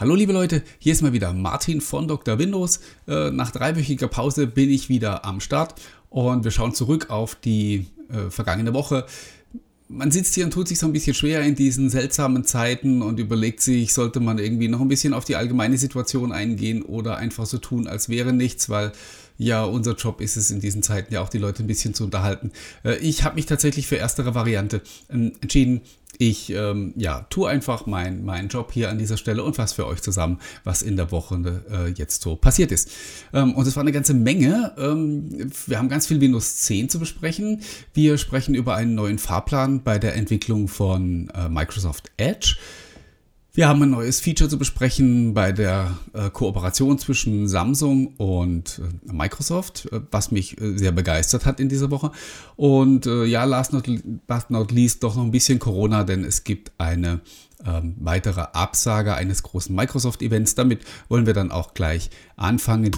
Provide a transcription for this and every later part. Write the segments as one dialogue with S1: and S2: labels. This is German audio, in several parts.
S1: Hallo liebe Leute, hier ist mal wieder Martin von Dr. Windows. Äh, nach dreiwöchiger Pause bin ich wieder am Start und wir schauen zurück auf die äh, vergangene Woche. Man sitzt hier und tut sich so ein bisschen schwer in diesen seltsamen Zeiten und überlegt sich, sollte man irgendwie noch ein bisschen auf die allgemeine Situation eingehen oder einfach so tun, als wäre nichts, weil ja, unser Job ist es in diesen Zeiten ja auch die Leute ein bisschen zu unterhalten. Äh, ich habe mich tatsächlich für erstere Variante ähm, entschieden. Ich ähm, ja, tue einfach meinen mein Job hier an dieser Stelle und fasse für euch zusammen, was in der Woche äh, jetzt so passiert ist. Ähm, und es war eine ganze Menge. Ähm, wir haben ganz viel Windows 10 zu besprechen. Wir sprechen über einen neuen Fahrplan bei der Entwicklung von äh, Microsoft Edge. Wir haben ein neues Feature zu besprechen bei der äh, Kooperation zwischen Samsung und äh, Microsoft, äh, was mich äh, sehr begeistert hat in dieser Woche. Und äh, ja, last not, last not least doch noch ein bisschen Corona, denn es gibt eine ähm, weitere Absage eines großen Microsoft-Events. Damit wollen wir dann auch gleich anfangen.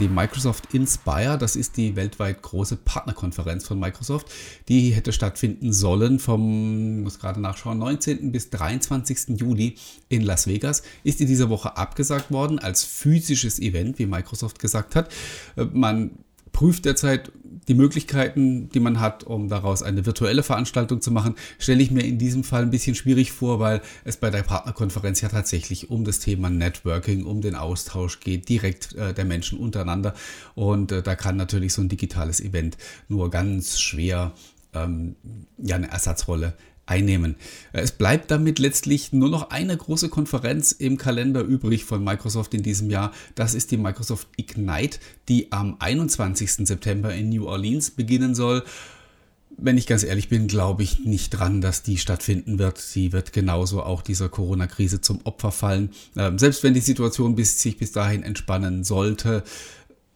S1: Die Microsoft Inspire, das ist die weltweit große Partnerkonferenz von Microsoft, die hätte stattfinden sollen vom, muss gerade nachschauen, 19. bis 23. Juli in Las Vegas, ist in dieser Woche abgesagt worden als physisches Event, wie Microsoft gesagt hat. Äh, man prüft derzeit die Möglichkeiten, die man hat, um daraus eine virtuelle Veranstaltung zu machen, stelle ich mir in diesem Fall ein bisschen schwierig vor, weil es bei der Partnerkonferenz ja tatsächlich um das Thema Networking, um den Austausch geht, direkt äh, der Menschen untereinander. Und äh, da kann natürlich so ein digitales Event nur ganz schwer ähm, ja, eine Ersatzrolle einnehmen. Es bleibt damit letztlich nur noch eine große Konferenz im Kalender übrig von Microsoft in diesem Jahr. Das ist die Microsoft Ignite, die am 21. September in New Orleans beginnen soll. Wenn ich ganz ehrlich bin, glaube ich nicht dran, dass die stattfinden wird. Sie wird genauso auch dieser Corona-Krise zum Opfer fallen. Ähm, selbst wenn die Situation bis, sich bis dahin entspannen sollte,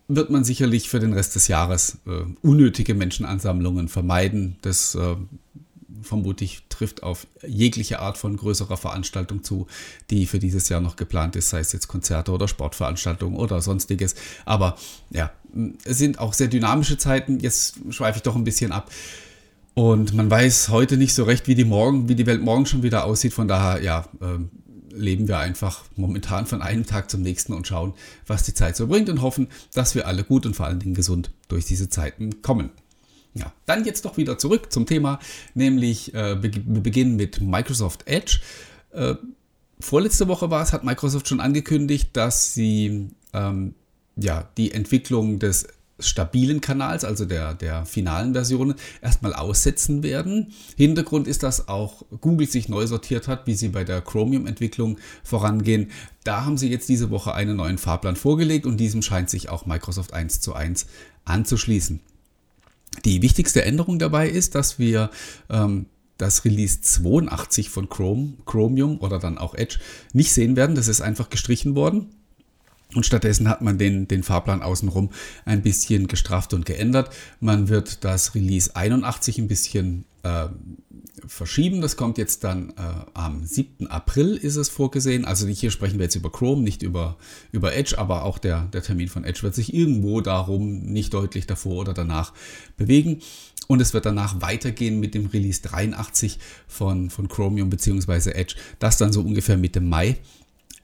S1: wird man sicherlich für den Rest des Jahres äh, unnötige Menschenansammlungen vermeiden. Das äh, vermutlich trifft auf jegliche Art von größerer Veranstaltung zu, die für dieses Jahr noch geplant ist, sei es jetzt Konzerte oder Sportveranstaltungen oder sonstiges. Aber ja, es sind auch sehr dynamische Zeiten. Jetzt schweife ich doch ein bisschen ab. Und man weiß heute nicht so recht, wie die, morgen, wie die Welt morgen schon wieder aussieht. Von daher, ja, äh, leben wir einfach momentan von einem Tag zum nächsten und schauen, was die Zeit so bringt und hoffen, dass wir alle gut und vor allen Dingen gesund durch diese Zeiten kommen. Ja, dann jetzt doch wieder zurück zum Thema, nämlich äh, wir beginnen mit Microsoft Edge. Äh, vorletzte Woche war es, hat Microsoft schon angekündigt, dass sie ähm, ja, die Entwicklung des stabilen Kanals, also der, der finalen Versionen, erstmal aussetzen werden. Hintergrund ist, dass auch Google sich neu sortiert hat, wie sie bei der Chromium-Entwicklung vorangehen. Da haben sie jetzt diese Woche einen neuen Fahrplan vorgelegt und diesem scheint sich auch Microsoft 1 zu 1 anzuschließen. Die wichtigste Änderung dabei ist, dass wir ähm, das Release 82 von Chrome, Chromium oder dann auch Edge nicht sehen werden. Das ist einfach gestrichen worden. Und stattdessen hat man den, den Fahrplan außenrum ein bisschen gestrafft und geändert. Man wird das Release 81 ein bisschen äh, verschieben. Das kommt jetzt dann äh, am 7. April ist es vorgesehen. Also hier sprechen wir jetzt über Chrome, nicht über, über Edge, aber auch der, der Termin von Edge wird sich irgendwo darum nicht deutlich davor oder danach bewegen. Und es wird danach weitergehen mit dem Release 83 von, von Chromium bzw. Edge, das dann so ungefähr Mitte Mai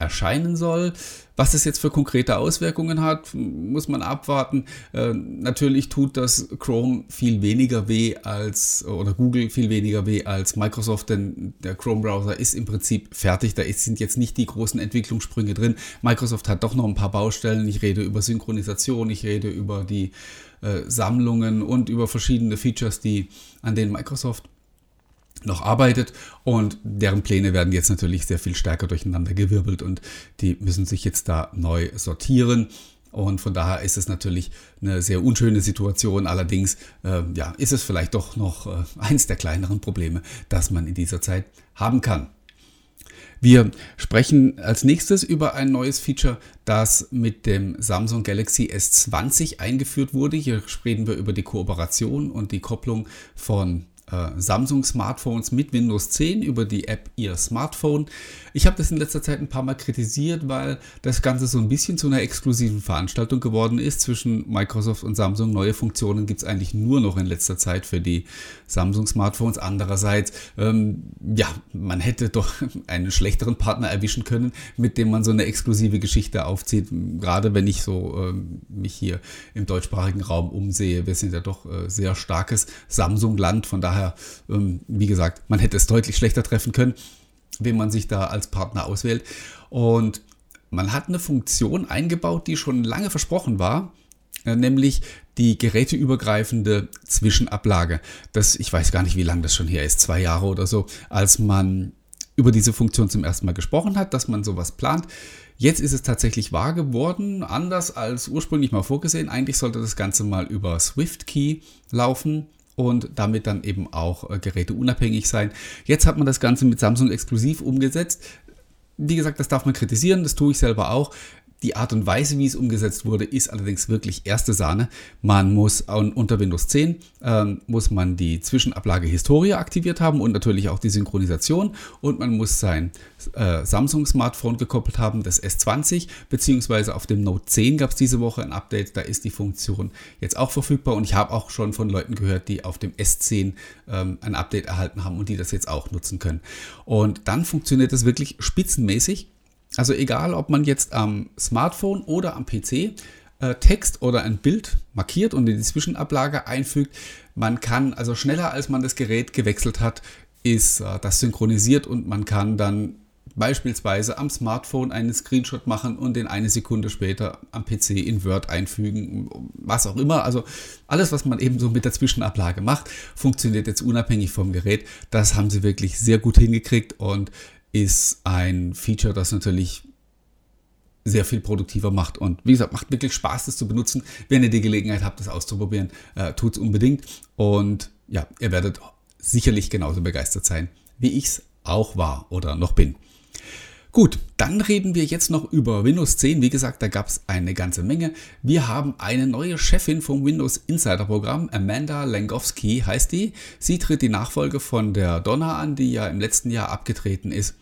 S1: erscheinen soll. Was das jetzt für konkrete Auswirkungen hat, muss man abwarten. Äh, natürlich tut das Chrome viel weniger weh als, oder Google viel weniger weh als Microsoft, denn der Chrome-Browser ist im Prinzip fertig. Da sind jetzt nicht die großen Entwicklungssprünge drin. Microsoft hat doch noch ein paar Baustellen. Ich rede über Synchronisation, ich rede über die äh, Sammlungen und über verschiedene Features, die an denen Microsoft noch arbeitet und deren Pläne werden jetzt natürlich sehr viel stärker durcheinander gewirbelt und die müssen sich jetzt da neu sortieren. Und von daher ist es natürlich eine sehr unschöne Situation. Allerdings äh, ja, ist es vielleicht doch noch äh, eins der kleineren Probleme, das man in dieser Zeit haben kann. Wir sprechen als nächstes über ein neues Feature, das mit dem Samsung Galaxy S20 eingeführt wurde. Hier reden wir über die Kooperation und die Kopplung von Samsung-Smartphones mit Windows 10 über die App Ihr Smartphone. Ich habe das in letzter Zeit ein paar Mal kritisiert, weil das Ganze so ein bisschen zu einer exklusiven Veranstaltung geworden ist zwischen Microsoft und Samsung. Neue Funktionen gibt es eigentlich nur noch in letzter Zeit für die Samsung-Smartphones. Andererseits, ähm, ja, man hätte doch einen schlechteren Partner erwischen können, mit dem man so eine exklusive Geschichte aufzieht. Gerade wenn ich so ähm, mich hier im deutschsprachigen Raum umsehe. Wir sind ja doch äh, sehr starkes Samsung-Land. Von daher, ähm, wie gesagt, man hätte es deutlich schlechter treffen können wen man sich da als Partner auswählt. Und man hat eine Funktion eingebaut, die schon lange versprochen war, äh, nämlich die geräteübergreifende Zwischenablage. Das, ich weiß gar nicht, wie lange das schon her ist, zwei Jahre oder so, als man über diese Funktion zum ersten Mal gesprochen hat, dass man sowas plant. Jetzt ist es tatsächlich wahr geworden, anders als ursprünglich mal vorgesehen. Eigentlich sollte das Ganze mal über SwiftKey laufen und damit dann eben auch äh, geräteunabhängig sein. Jetzt hat man das Ganze mit Samsung exklusiv umgesetzt. Wie gesagt, das darf man kritisieren, das tue ich selber auch. Die Art und Weise, wie es umgesetzt wurde, ist allerdings wirklich erste Sahne. Man muss unter Windows 10 ähm, muss man die Zwischenablage Historie aktiviert haben und natürlich auch die Synchronisation und man muss sein äh, Samsung Smartphone gekoppelt haben, das S20, beziehungsweise auf dem Note 10 gab es diese Woche ein Update, da ist die Funktion jetzt auch verfügbar und ich habe auch schon von Leuten gehört, die auf dem S10 ähm, ein Update erhalten haben und die das jetzt auch nutzen können. Und dann funktioniert das wirklich spitzenmäßig. Also egal, ob man jetzt am Smartphone oder am PC äh, Text oder ein Bild markiert und in die Zwischenablage einfügt, man kann also schneller als man das Gerät gewechselt hat, ist äh, das synchronisiert und man kann dann beispielsweise am Smartphone einen Screenshot machen und den eine Sekunde später am PC in Word einfügen, was auch immer. Also alles, was man eben so mit der Zwischenablage macht, funktioniert jetzt unabhängig vom Gerät. Das haben sie wirklich sehr gut hingekriegt und ist ein Feature, das natürlich sehr viel produktiver macht. Und wie gesagt, macht wirklich Spaß, das zu benutzen. Wenn ihr die Gelegenheit habt, das auszuprobieren, äh, tut es unbedingt. Und ja, ihr werdet sicherlich genauso begeistert sein, wie ich es auch war oder noch bin. Gut, dann reden wir jetzt noch über Windows 10. Wie gesagt, da gab es eine ganze Menge. Wir haben eine neue Chefin vom Windows Insider Programm, Amanda Langowski heißt die. Sie tritt die Nachfolge von der Donna an, die ja im letzten Jahr abgetreten ist.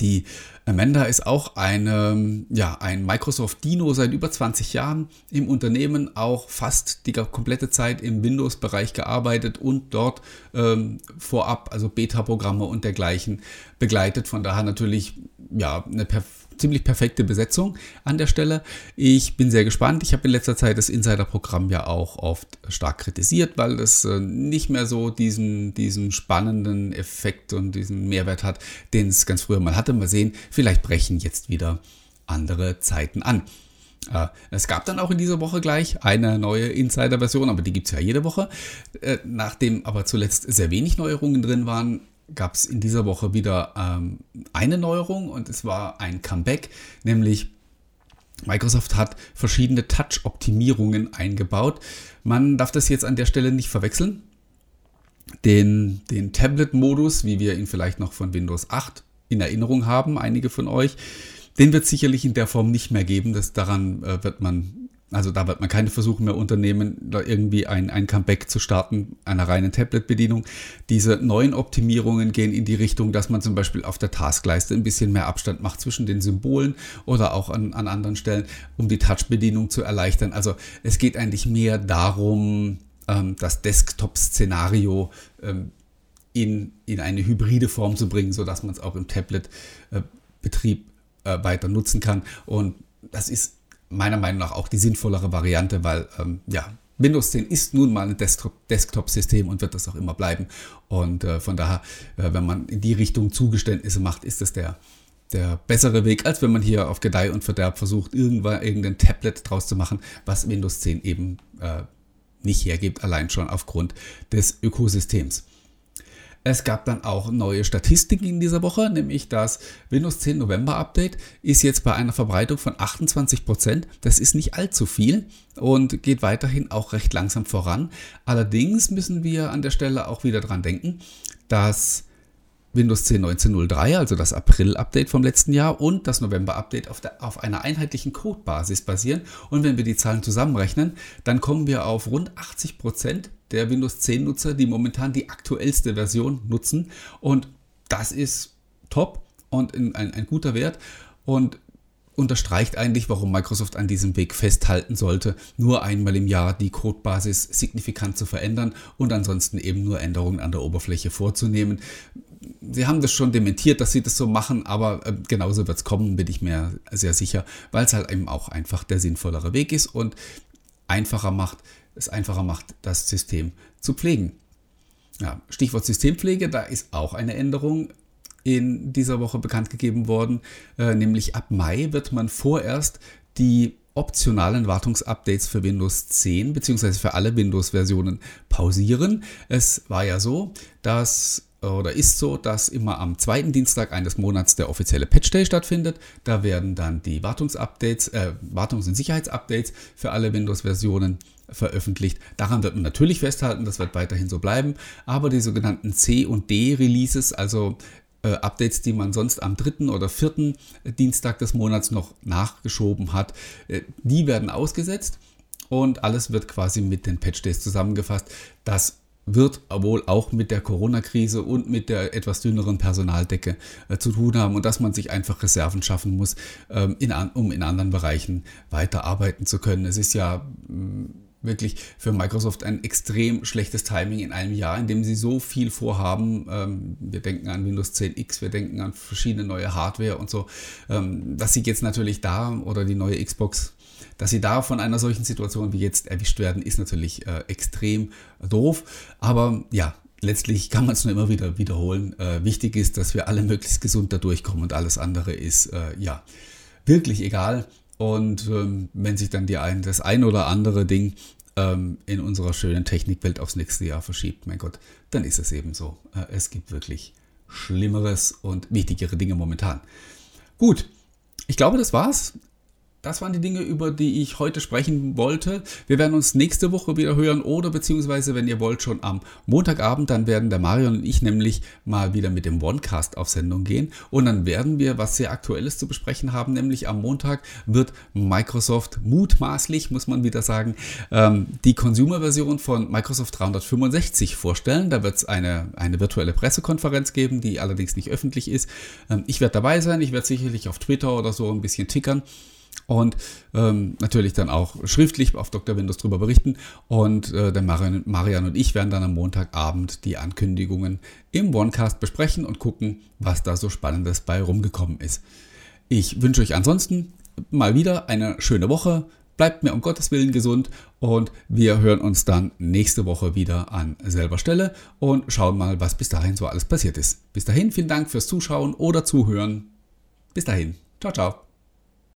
S1: Die Amanda ist auch eine, ja, ein Microsoft Dino seit über 20 Jahren im Unternehmen, auch fast die komplette Zeit im Windows-Bereich gearbeitet und dort ähm, vorab, also Beta-Programme und dergleichen begleitet. Von daher natürlich ja, eine perfekte ziemlich perfekte Besetzung an der Stelle. Ich bin sehr gespannt. Ich habe in letzter Zeit das Insider-Programm ja auch oft stark kritisiert, weil es äh, nicht mehr so diesen, diesen spannenden Effekt und diesen Mehrwert hat, den es ganz früher mal hatte. Mal sehen, vielleicht brechen jetzt wieder andere Zeiten an. Äh, es gab dann auch in dieser Woche gleich eine neue Insider-Version, aber die gibt es ja jede Woche. Äh, nachdem aber zuletzt sehr wenig Neuerungen drin waren, gab es in dieser Woche wieder ähm, eine Neuerung und es war ein Comeback, nämlich Microsoft hat verschiedene Touch-Optimierungen eingebaut. Man darf das jetzt an der Stelle nicht verwechseln. Den, den Tablet-Modus, wie wir ihn vielleicht noch von Windows 8 in Erinnerung haben, einige von euch, den wird es sicherlich in der Form nicht mehr geben. Das, daran äh, wird man also da wird man keine Versuche mehr unternehmen, da irgendwie ein, ein Comeback zu starten, einer reinen Tablet-Bedienung. Diese neuen Optimierungen gehen in die Richtung, dass man zum Beispiel auf der Taskleiste ein bisschen mehr Abstand macht zwischen den Symbolen oder auch an, an anderen Stellen, um die Touch-Bedienung zu erleichtern. Also es geht eigentlich mehr darum, ähm, das Desktop-Szenario ähm, in, in eine hybride Form zu bringen, sodass man es auch im Tablet-Betrieb äh, weiter nutzen kann. Und das ist meiner Meinung nach auch die sinnvollere Variante, weil ähm, ja, Windows 10 ist nun mal ein Desktop-System und wird das auch immer bleiben. Und äh, von daher, äh, wenn man in die Richtung Zugeständnisse macht, ist das der, der bessere Weg, als wenn man hier auf Gedeih und Verderb versucht, irgendwann irgendein Tablet draus zu machen, was Windows 10 eben äh, nicht hergibt, allein schon aufgrund des Ökosystems. Es gab dann auch neue Statistiken in dieser Woche, nämlich das Windows 10 November Update ist jetzt bei einer Verbreitung von 28%. Das ist nicht allzu viel und geht weiterhin auch recht langsam voran. Allerdings müssen wir an der Stelle auch wieder dran denken, dass Windows 10 19.03, also das April-Update vom letzten Jahr und das November-Update auf, auf einer einheitlichen Codebasis basieren. Und wenn wir die Zahlen zusammenrechnen, dann kommen wir auf rund 80% der Windows 10 Nutzer, die momentan die aktuellste Version nutzen. Und das ist top und ein, ein guter Wert. Und unterstreicht eigentlich, warum Microsoft an diesem Weg festhalten sollte, nur einmal im Jahr die Codebasis signifikant zu verändern und ansonsten eben nur Änderungen an der Oberfläche vorzunehmen. Sie haben das schon dementiert, dass sie das so machen, aber äh, genauso wird es kommen, bin ich mir sehr sicher, weil es halt eben auch einfach der sinnvollere Weg ist und einfacher macht, es einfacher macht, das System zu pflegen. Ja, Stichwort Systempflege, da ist auch eine Änderung in dieser Woche bekannt gegeben worden, äh, nämlich ab Mai wird man vorerst die optionalen Wartungsupdates für Windows 10 bzw. für alle Windows-Versionen pausieren. Es war ja so, dass oder ist so, dass immer am zweiten Dienstag eines Monats der offizielle Patch Day stattfindet. Da werden dann die Wartungsupdates, äh, Wartungs- und Sicherheitsupdates für alle Windows-Versionen veröffentlicht. Daran wird man natürlich festhalten, das wird weiterhin so bleiben. Aber die sogenannten C- und D-Releases, also äh, Updates, die man sonst am dritten oder vierten Dienstag des Monats noch nachgeschoben hat, äh, die werden ausgesetzt und alles wird quasi mit den Patch Days zusammengefasst. Das wird wohl auch mit der Corona-Krise und mit der etwas dünneren Personaldecke äh, zu tun haben und dass man sich einfach Reserven schaffen muss, ähm, in, um in anderen Bereichen weiterarbeiten zu können. Es ist ja mh, mm, wirklich für Microsoft ein extrem schlechtes Timing in einem Jahr, in dem sie so viel vorhaben. Ähm, wir denken an Windows 10X, wir denken an verschiedene neue Hardware und so, ähm, dass sie jetzt natürlich da oder die neue Xbox dass sie da von einer solchen Situation wie jetzt erwischt werden, ist natürlich äh, extrem doof. Aber ja, letztlich kann man es nur immer wieder wiederholen. Äh, wichtig ist, dass wir alle möglichst gesund da durchkommen und alles andere ist äh, ja wirklich egal. Und ähm, wenn sich dann die ein, das ein oder andere Ding ähm, in unserer schönen Technikwelt aufs nächste Jahr verschiebt, mein Gott, dann ist es eben so. Äh, es gibt wirklich Schlimmeres und wichtigere Dinge momentan. Gut, ich glaube, das war's das waren die Dinge, über die ich heute sprechen wollte. Wir werden uns nächste Woche wieder hören oder beziehungsweise, wenn ihr wollt, schon am Montagabend. Dann werden der Marion und ich nämlich mal wieder mit dem OneCast auf Sendung gehen. Und dann werden wir was sehr Aktuelles zu besprechen haben. Nämlich am Montag wird Microsoft mutmaßlich, muss man wieder sagen, ähm, die Consumer-Version von Microsoft 365 vorstellen. Da wird es eine, eine virtuelle Pressekonferenz geben, die allerdings nicht öffentlich ist. Ähm, ich werde dabei sein. Ich werde sicherlich auf Twitter oder so ein bisschen tickern und ähm, natürlich dann auch schriftlich auf Dr. Windows darüber berichten. Und äh, der Marian, Marian und ich werden dann am Montagabend die Ankündigungen im OneCast besprechen und gucken, was da so Spannendes bei rumgekommen ist. Ich wünsche euch ansonsten mal wieder eine schöne Woche. Bleibt mir um Gottes Willen gesund und wir hören uns dann nächste Woche wieder an selber Stelle und schauen mal, was bis dahin so alles passiert ist. Bis dahin, vielen Dank fürs Zuschauen oder Zuhören. Bis dahin. Ciao, ciao.